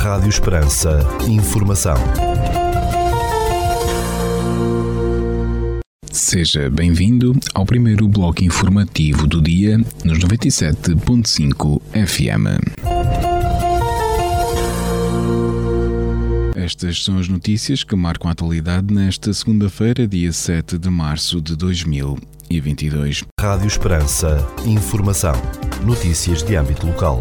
Rádio Esperança. Informação. Seja bem-vindo ao primeiro bloco informativo do dia nos 97.5 FM. Estas são as notícias que marcam a atualidade nesta segunda-feira, dia 7 de março de 2022. Rádio Esperança. Informação. Notícias de âmbito local.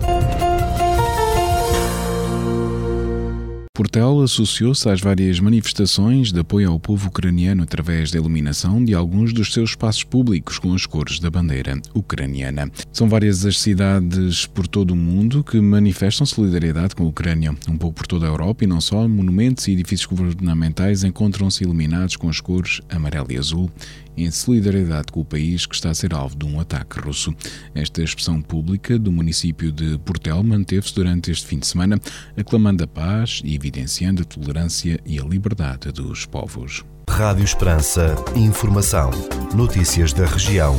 Portel associou-se às várias manifestações de apoio ao povo ucraniano através da iluminação de alguns dos seus espaços públicos com as cores da bandeira ucraniana. São várias as cidades por todo o mundo que manifestam solidariedade com a Ucrânia. Um pouco por toda a Europa e não só, monumentos e edifícios governamentais encontram-se iluminados com as cores amarelo e azul em solidariedade com o país que está a ser alvo de um ataque russo. Esta expressão pública do município de Portel manteve-se durante este fim de semana, aclamando a paz e evidenciando a tolerância e a liberdade dos povos. Rádio Esperança. Informação. Notícias da região.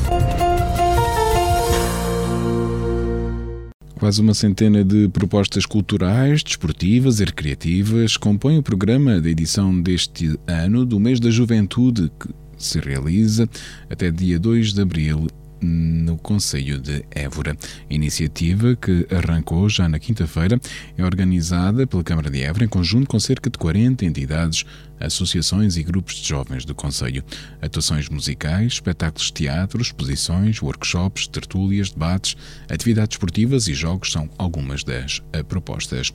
Quase uma centena de propostas culturais, desportivas e recreativas compõem o programa da edição deste ano do Mês da Juventude, que se realiza até dia 2 de abril no Conselho de Évora. Iniciativa, que arrancou já na quinta-feira, é organizada pela Câmara de Évora em conjunto com cerca de 40 entidades, associações e grupos de jovens do Conselho. Atuações musicais, espetáculos de teatro, exposições, workshops, tertúlias, debates, atividades esportivas e jogos são algumas das propostas.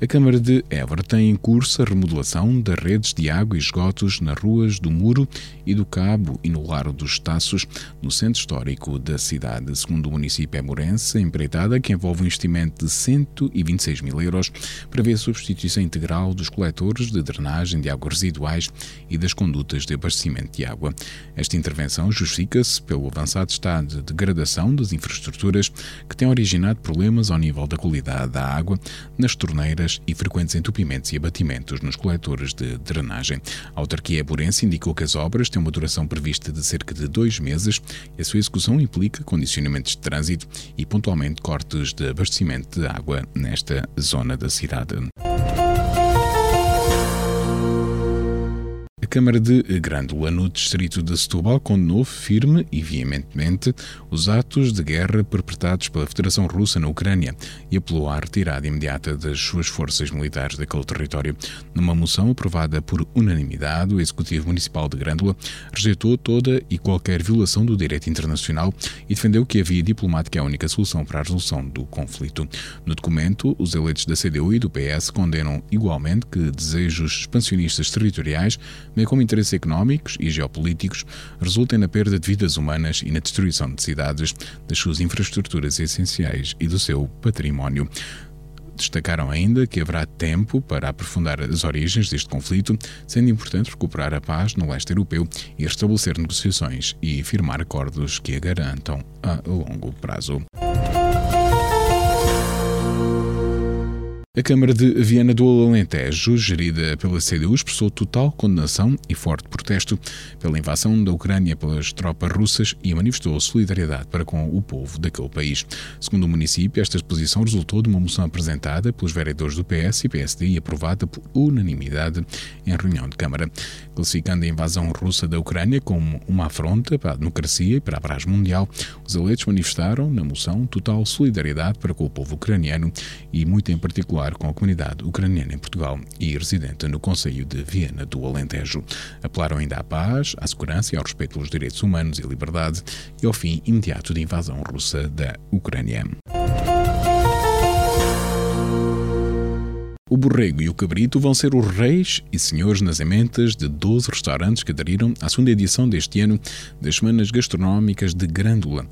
A Câmara de Évora tem em curso a remodelação das redes de água e esgotos nas ruas do Muro e do Cabo e no Largo dos Taços, no centro histórico da cidade. Segundo o município emurense, a empreitada, que envolve um investimento de 126 mil euros, prevê a substituição integral dos coletores de drenagem de águas residuais e das condutas de abastecimento de água. Esta intervenção justifica-se pelo avançado estado de degradação das infraestruturas que tem originado problemas ao nível da qualidade da água nas torneiras e frequentes entupimentos e abatimentos nos coletores de drenagem. A autarquia burense indicou que as obras têm uma duração prevista de cerca de dois meses e a sua execução implica condicionamentos de trânsito e pontualmente cortes de abastecimento de água nesta zona da cidade. Câmara de Grândola, no distrito de Setúbal, condenou firme e veementemente os atos de guerra perpetrados pela Federação Russa na Ucrânia e apelou à retirada imediata das suas forças militares daquele território. Numa moção aprovada por unanimidade, o Executivo Municipal de Grândola rejeitou toda e qualquer violação do direito internacional e defendeu que a via diplomática é a única solução para a resolução do conflito. No documento, os eleitos da CDU e do PS condenam igualmente que desejos expansionistas territoriais bem como interesses económicos e geopolíticos, resultem na perda de vidas humanas e na destruição de cidades, das suas infraestruturas essenciais e do seu património. Destacaram ainda que haverá tempo para aprofundar as origens deste conflito, sendo importante recuperar a paz no leste europeu e restabelecer negociações e firmar acordos que a garantam a longo prazo. A Câmara de Viana do Alentejo, gerida pela CDU, expressou total condenação e forte protesto pela invasão da Ucrânia pelas tropas russas e manifestou solidariedade para com o povo daquele país. Segundo o município, esta exposição resultou de uma moção apresentada pelos vereadores do PS e PSD e aprovada por unanimidade em reunião de Câmara, classificando a invasão russa da Ucrânia como uma afronta para a democracia e para a paz mundial. Os eleitos manifestaram na moção total solidariedade para com o povo ucraniano e muito em particular com a comunidade ucraniana em Portugal e residente no Conselho de Viena do Alentejo. Apelaram ainda à paz, à segurança e ao respeito pelos direitos humanos e liberdade e ao fim imediato da invasão russa da Ucrânia. O borrego e o cabrito vão ser os reis e senhores nas ementas de 12 restaurantes que aderiram à segunda edição deste ano das Semanas Gastronómicas de Grândola.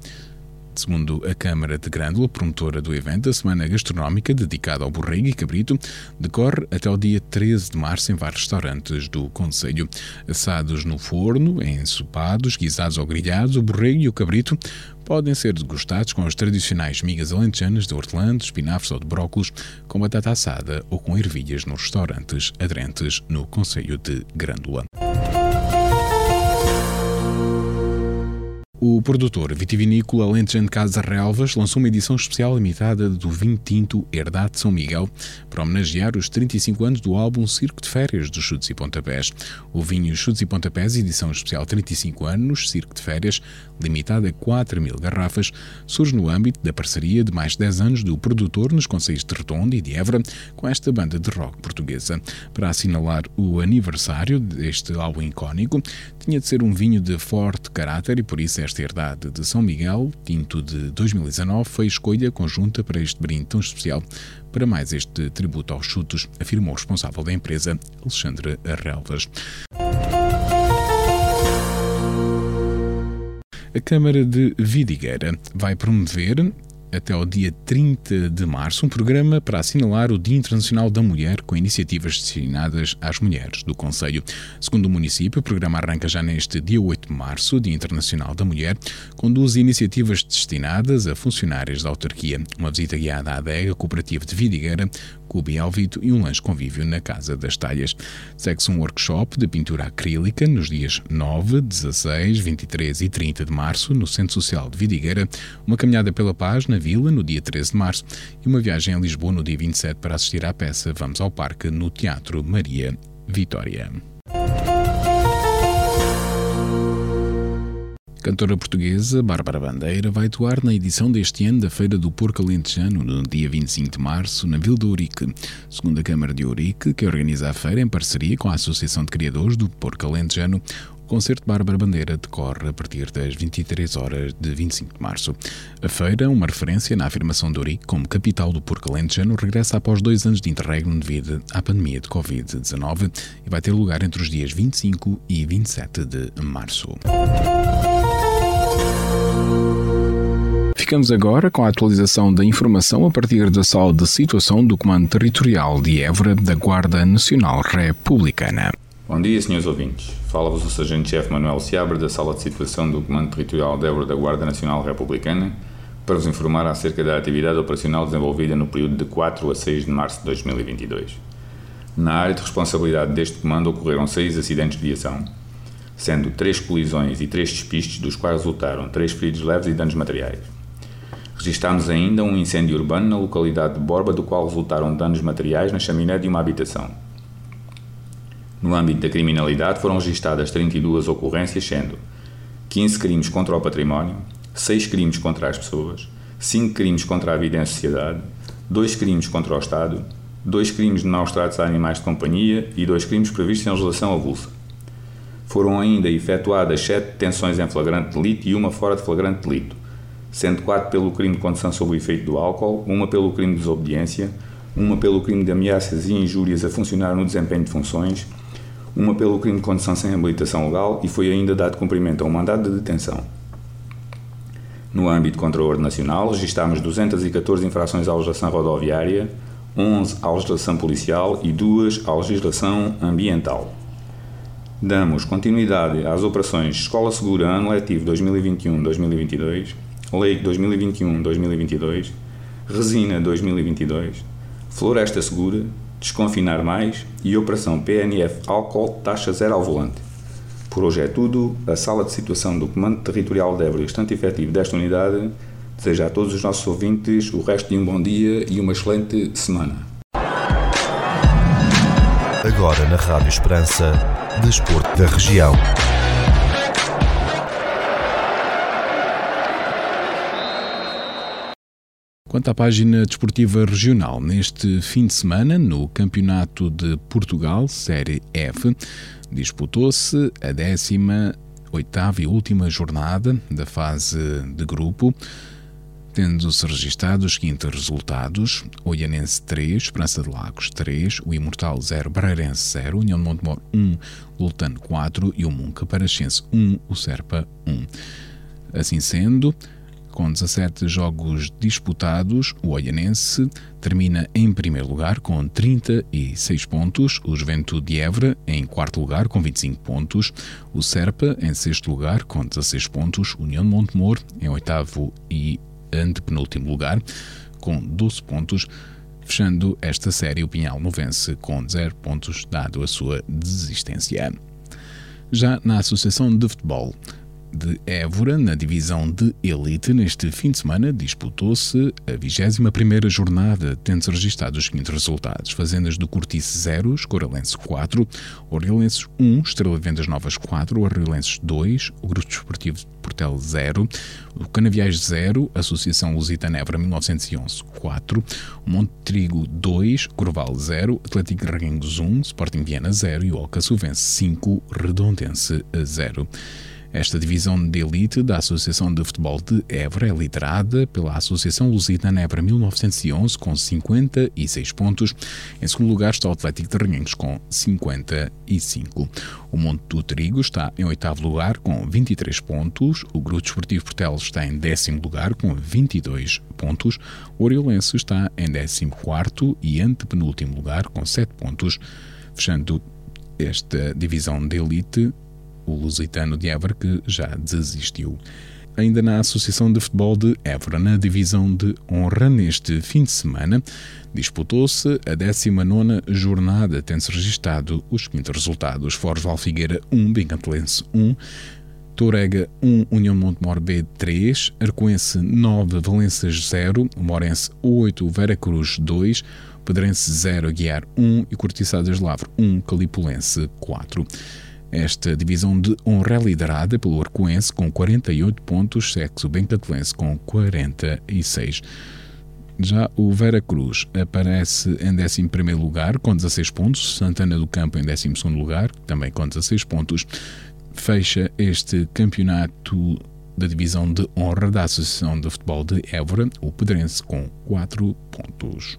Segundo a Câmara de Grândola, promotora do evento, a Semana Gastronómica dedicada ao borrego e cabrito decorre até o dia 13 de março em vários restaurantes do Conselho. Assados no forno, ensopados, guisados ou grelhados, o borrego e o cabrito podem ser degustados com as tradicionais migas alentejanas de hortelã, de espinafres ou de brócolos, com batata assada ou com ervilhas nos restaurantes aderentes no Conselho de Grândola. O produtor vitivinícola Alentejano Casa Relvas lançou uma edição especial limitada do vinho tinto Herdade São Miguel para homenagear os 35 anos do álbum Circo de Férias dos Chutes e Pontapés. O vinho Chutes e Pontapés, edição especial 35 anos, Circo de Férias, limitada a 4 mil garrafas, surge no âmbito da parceria de mais de 10 anos do produtor nos conselhos de Redondo e de Évora com esta banda de rock portuguesa. Para assinalar o aniversário deste álbum icónico, tinha de ser um vinho de forte caráter e por isso esta herdade de São Miguel, tinto de 2019, foi escolha conjunta para este brinde tão especial. Para mais este tributo aos chutos, afirmou o responsável da empresa, Alexandre Arrelvas. A Câmara de Vidigueira vai promover até ao dia 30 de março um programa para assinalar o Dia Internacional da Mulher com iniciativas destinadas às mulheres do Conselho. Segundo o município, o programa arranca já neste dia 8 de março, Dia Internacional da Mulher, com duas iniciativas destinadas a funcionários da autarquia. Uma visita guiada à adega cooperativa de Vidigueira, Clube Alvito e um lanche convívio na Casa das Talhas. Segue-se um workshop de pintura acrílica nos dias 9, 16, 23 e 30 de março no Centro Social de Vidigueira, uma caminhada pela paz na Vila no dia 13 de março e uma viagem a Lisboa no dia 27 para assistir à peça Vamos ao Parque no Teatro Maria Vitória. Cantora portuguesa Bárbara Bandeira vai atuar na edição deste ano da Feira do Porco Alentejano, no dia 25 de março, na Vila de Ourique. Segundo a Câmara de Ourique, que organiza a feira em parceria com a Associação de Criadores do Porco Alentejano, o concerto Bárbara Bandeira decorre a partir das 23 horas de 25 de março. A feira, uma referência na afirmação de Ourique como capital do porco alentejano, regressa após dois anos de interregno devido à pandemia de Covid-19 e vai ter lugar entre os dias 25 e 27 de março. Ficamos agora com a atualização da informação a partir da sala de situação do Comando Territorial de Évora da Guarda Nacional Republicana. Bom dia, senhores ouvintes. Fala-vos o Sargento-Chefe Manuel Seabra da Sala de Situação do Comando Territorial de Évora da Guarda Nacional Republicana para vos informar acerca da atividade operacional desenvolvida no período de 4 a 6 de março de 2022. Na área de responsabilidade deste comando ocorreram seis acidentes de viação, sendo três colisões e três despistes, dos quais resultaram três feridos leves e danos materiais. Registámos ainda um incêndio urbano na localidade de Borba, do qual resultaram danos materiais na chaminé de uma habitação. No âmbito da criminalidade foram registadas 32 ocorrências, sendo 15 crimes contra o património, 6 crimes contra as pessoas, 5 crimes contra a vida em sociedade, 2 crimes contra o Estado, 2 crimes de maus tratos a animais de companhia e 2 crimes previstos em legislação avulsa. Foram ainda efetuadas 7 detenções em flagrante delito e uma fora de flagrante delito, sendo 4 pelo crime de condução sob o efeito do álcool, uma pelo crime de desobediência, uma pelo crime de ameaças e injúrias a funcionar no desempenho de funções, uma pelo crime de condução sem habilitação legal e foi ainda dado cumprimento a um mandado de detenção. No âmbito contra a ordem nacional, registámos 214 infrações à legislação rodoviária, 11 à legislação policial e 2 à legislação ambiental. Damos continuidade às operações Escola Segura Ano Letivo 2021-2022, Lei 2021-2022, Resina 2022, Floresta Segura, Desconfinar Mais e Operação PNF Álcool Taxa Zero ao Volante. Por hoje é tudo. A Sala de Situação do Comando Territorial de Évora, estante efetivo desta unidade, deseja a todos os nossos ouvintes o resto de um bom dia e uma excelente semana. Agora na Rádio Esperança, Desporto da Região. Quanto à página desportiva regional, neste fim de semana, no Campeonato de Portugal, Série F, disputou-se a 18 e última jornada da fase de grupo tendo-se registados os seguintes resultados: Oianense 3, Esperança de Lagos 3, o Imortal 0, Barreirense 0, União de Montemor 1, Lutano 4 e o Munca Paraxense 1, o Serpa 1. Assim sendo, com 17 jogos disputados, o Oianense termina em primeiro lugar com 36 pontos, o Juventude de Évora em quarto lugar com 25 pontos, o Serpa em sexto lugar com 16 pontos, União de Montemor em oitavo e antepenúltimo lugar, com 12 pontos, fechando esta série o Pinhal Novense com 0 pontos, dado a sua desistência. Já na Associação de Futebol, de Évora, na divisão de Elite, neste fim de semana disputou-se a 21 jornada, tendo-se registado os seguintes resultados: Fazendas do Cortice 0, Escoralense 4, Oriolenses 1, Estrela Vendas Novas 4, Oriolenses 2, o Grupo Desportivo de Portel 0, o Canaviais 0, Associação Lusitana Évora 1911 4, Monte Trigo 2, Corval 0, Atlético Reguengos 1, Sporting Viana 0 e o Alcaçuvense 5, Redondense 0. Esta divisão de elite da Associação de Futebol de Évora é liderada pela Associação Lusitana Évora 1911 com 56 pontos. Em segundo lugar está o Atlético de Ranhenhos com 55. O Monte do Trigo está em oitavo lugar com 23 pontos. O Grupo Desportivo Portelos está em décimo lugar com 22 pontos. O Oriolense está em décimo quarto e antepenúltimo lugar com 7 pontos. Fechando esta divisão de elite, o Lusitano de Évora, que já desistiu. Ainda na Associação de Futebol de Évora, na divisão de honra, neste fim de semana, disputou-se a 19 jornada, tendo-se registado os seguintes resultados: Foros Valfigueira 1, Bencantelense 1, Torega 1, União Montemor B 3, Arcoense 9, Valenças 0, Morense 8, Vera Cruz 2, Pedrense 0, Guiar 1 e Cortiçadas Lavre 1, Calipulense 4. Esta divisão de honra é liderada pelo Arcoense com 48 pontos, sexo Bencatelense com 46. Já o Vera Cruz aparece em 11 lugar com 16 pontos, Santana do Campo em 12 lugar, também com 16 pontos. Fecha este campeonato da divisão de honra da Associação de Futebol de Évora, o Pedrense, com 4 pontos.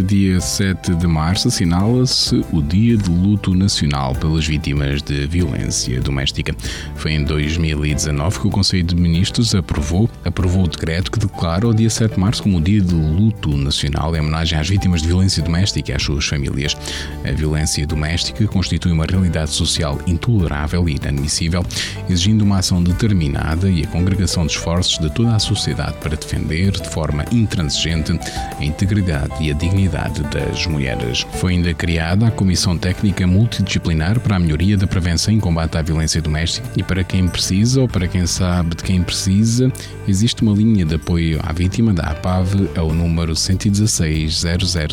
Neste dia 7 de março assinala-se o Dia de Luto Nacional pelas Vítimas de Violência Doméstica. Foi em 2019 que o Conselho de Ministros aprovou, aprovou o decreto que declara o dia 7 de março como o Dia de Luto Nacional em homenagem às vítimas de violência doméstica e às suas famílias. A violência doméstica constitui uma realidade social intolerável e inadmissível, exigindo uma ação determinada e a congregação de esforços de toda a sociedade para defender de forma intransigente a integridade e a dignidade dignidade das mulheres. Foi ainda criada a Comissão Técnica Multidisciplinar para a Melhoria da Prevenção e Combate à Violência Doméstica e para quem precisa ou para quem sabe de quem precisa, existe uma linha de apoio à vítima da APAV ao número 116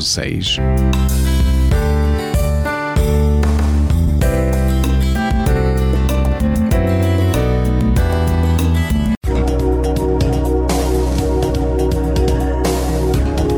006.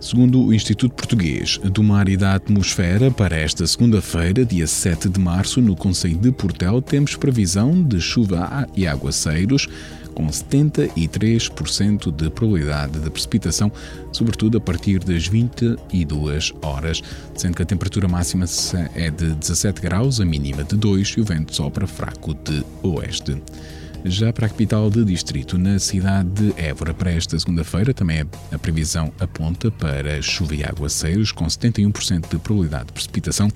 Segundo o Instituto Português do Mar e da Atmosfera, para esta segunda-feira, dia 7 de março, no Conselho de Portel, temos previsão de chuva e aguaceiros com 73% de probabilidade de precipitação, sobretudo a partir das 22 horas, sendo que a temperatura máxima é de 17 graus, a mínima de 2 e o vento sopra fraco de oeste. Já para a capital de distrito, na cidade de Évora, para esta segunda-feira, também a previsão aponta para chuva e aguaceiros, com 71% de probabilidade de precipitação,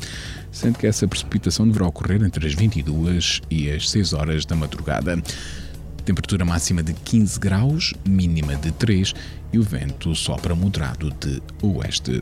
sendo que essa precipitação deverá ocorrer entre as 22 e as 6 horas da madrugada. Temperatura máxima de 15 graus, mínima de 3 e o vento sopra moderado de oeste.